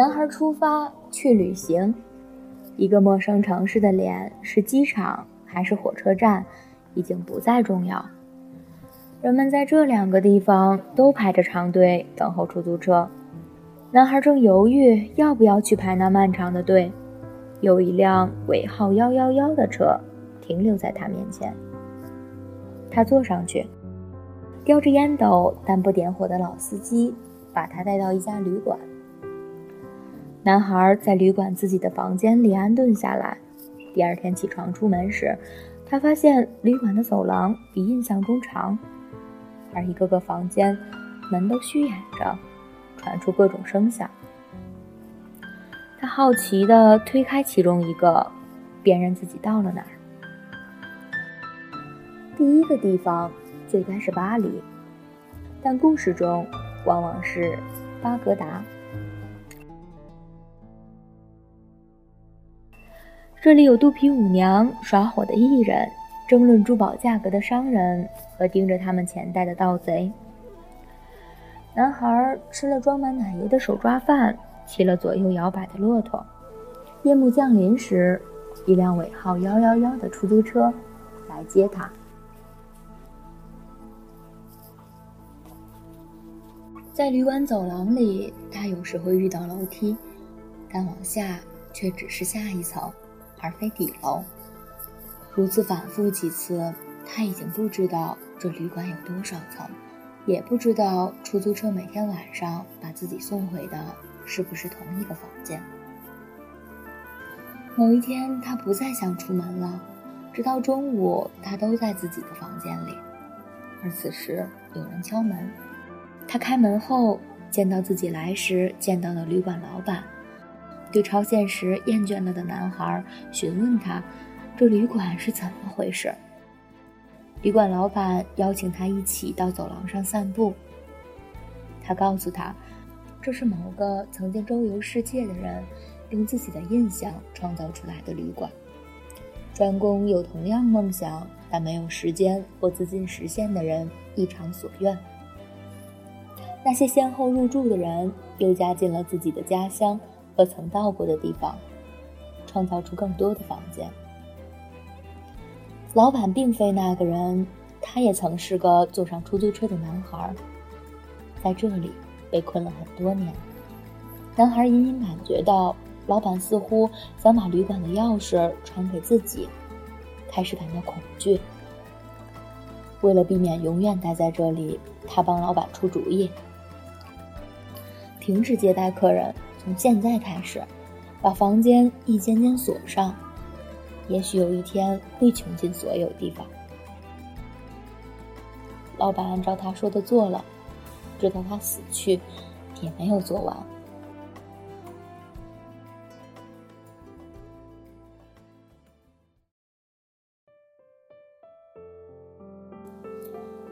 男孩出发去旅行，一个陌生城市的脸是机场还是火车站，已经不再重要。人们在这两个地方都排着长队等候出租车。男孩正犹豫要不要去排那漫长的队，有一辆尾号幺幺幺的车停留在他面前。他坐上去，叼着烟斗但不点火的老司机把他带到一家旅馆。男孩在旅馆自己的房间里安顿下来。第二天起床出门时，他发现旅馆的走廊比印象中长，而一个个房间门都虚掩着，传出各种声响。他好奇地推开其中一个，辨认自己到了哪儿。第一个地方最该是巴黎，但故事中往往是巴格达。这里有肚皮舞娘、耍火的艺人、争论珠宝价格的商人和盯着他们钱袋的盗贼。男孩吃了装满奶油的手抓饭，骑了左右摇摆的骆驼。夜幕降临时，一辆尾号幺幺幺的出租车来接他。在旅馆走廊里，他有时会遇到楼梯，但往下却只是下一层。而非底楼，如此反复几次，他已经不知道这旅馆有多少层，也不知道出租车每天晚上把自己送回的是不是同一个房间。某一天，他不再想出门了，直到中午，他都在自己的房间里。而此时，有人敲门，他开门后，见到自己来时见到的旅馆老板。对超现实厌倦了的男孩询问他：“这旅馆是怎么回事？”旅馆老板邀请他一起到走廊上散步。他告诉他：“这是某个曾经周游世界的人用自己的印象创造出来的旅馆，专供有同样梦想但没有时间或资金实现的人一偿所愿。那些先后入住的人又加进了自己的家乡。”和曾到过的地方，创造出更多的房间。老板并非那个人，他也曾是个坐上出租车的男孩，在这里被困了很多年。男孩隐隐感觉到，老板似乎想把旅馆的钥匙传给自己，开始感到恐惧。为了避免永远待在这里，他帮老板出主意，停止接待客人。从现在开始，把房间一间间锁上。也许有一天会穷尽所有地方。老板按照他说的做了，直到他死去，也没有做完。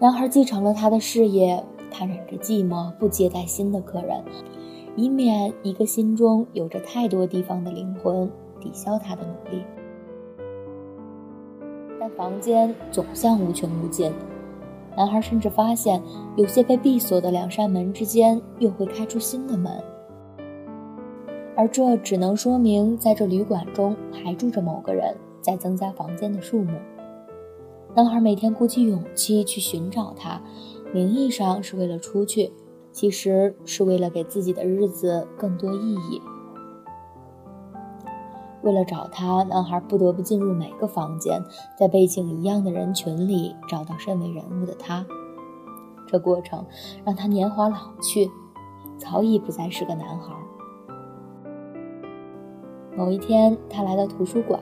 男孩继承了他的事业，他忍着寂寞，不接待新的客人。以免一个心中有着太多地方的灵魂抵消他的努力，但房间总像无穷无尽，男孩甚至发现，有些被闭锁的两扇门之间又会开出新的门，而这只能说明，在这旅馆中还住着某个人，在增加房间的数目。男孩每天鼓起勇气去寻找他，名义上是为了出去，其实是为了给自己的日子更多意义。为了找他，男孩不得不进入每个房间，在背景一样的人群里找到身为人物的他。这过程让他年华老去，早已不再是个男孩。某一天，他来到图书馆，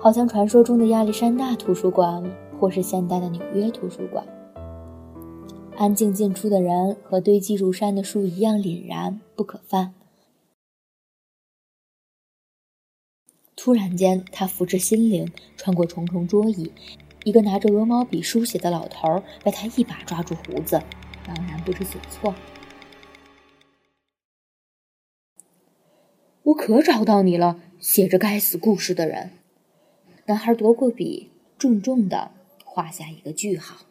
好像传说中的亚历山大图书馆，或是现代的纽约图书馆。安静进出的人和堆积如山的树一样凛然不可犯。突然间，他扶着心灵穿过重重桌椅，一个拿着鹅毛笔书写的老头被他一把抓住胡子，茫然不知所措。我可找到你了，写着该死故事的人！男孩夺过笔，重重的画下一个句号。